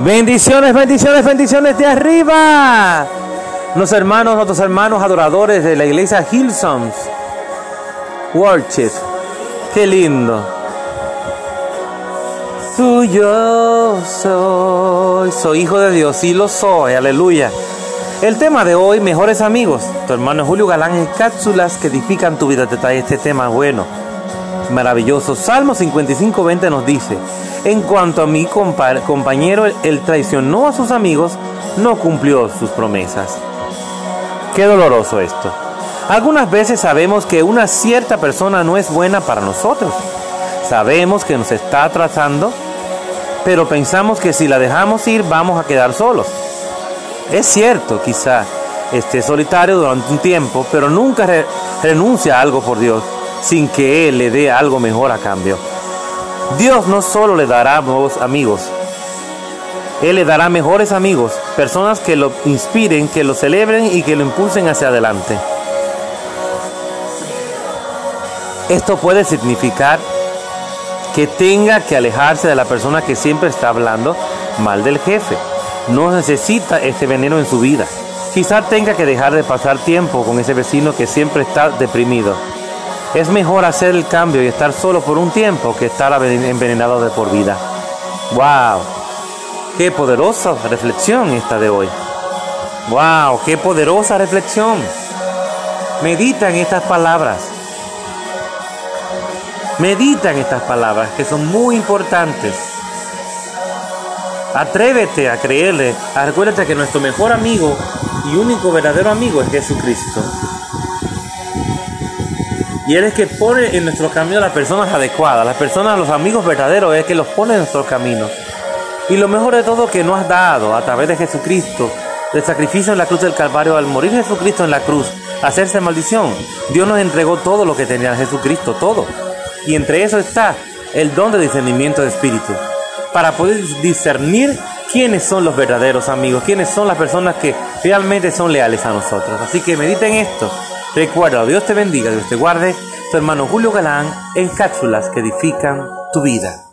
Bendiciones, bendiciones, bendiciones de arriba. Los hermanos, nuestros hermanos adoradores de la iglesia Hillsongs. Worship. Qué lindo. Tuyo soy. Soy hijo de Dios y lo soy. Aleluya. El tema de hoy, mejores amigos. Tu hermano Julio Galán en cápsulas que edifican tu vida. Te trae este tema bueno. Maravilloso. Salmo 55, 20 nos dice. En cuanto a mi compañero, él traicionó a sus amigos, no cumplió sus promesas. Qué doloroso esto. Algunas veces sabemos que una cierta persona no es buena para nosotros. Sabemos que nos está atrasando, pero pensamos que si la dejamos ir vamos a quedar solos. Es cierto, quizá esté solitario durante un tiempo, pero nunca renuncia a algo por Dios sin que Él le dé algo mejor a cambio. Dios no solo le dará nuevos amigos, Él le dará mejores amigos, personas que lo inspiren, que lo celebren y que lo impulsen hacia adelante. Esto puede significar que tenga que alejarse de la persona que siempre está hablando mal del jefe. No necesita ese veneno en su vida. Quizá tenga que dejar de pasar tiempo con ese vecino que siempre está deprimido. Es mejor hacer el cambio y estar solo por un tiempo que estar envenenado de por vida. ¡Wow! ¡Qué poderosa reflexión esta de hoy! ¡Wow! ¡Qué poderosa reflexión! Medita en estas palabras. Medita en estas palabras que son muy importantes. Atrévete a creerle. Acuérdate que nuestro mejor amigo y único verdadero amigo es Jesucristo. Y Él es que pone en nuestro camino las personas adecuadas, las personas, los amigos verdaderos, es que los pone en nuestro camino. Y lo mejor de todo que nos has dado a través de Jesucristo, del sacrificio en la cruz del Calvario, al morir Jesucristo en la cruz, hacerse maldición. Dios nos entregó todo lo que tenía Jesucristo, todo. Y entre eso está el don de discernimiento de espíritu, para poder discernir quiénes son los verdaderos amigos, quiénes son las personas que realmente son leales a nosotros. Así que mediten esto Recuerda, Dios te bendiga, Dios te guarde. Tu hermano Julio Galán en cápsulas que edifican tu vida.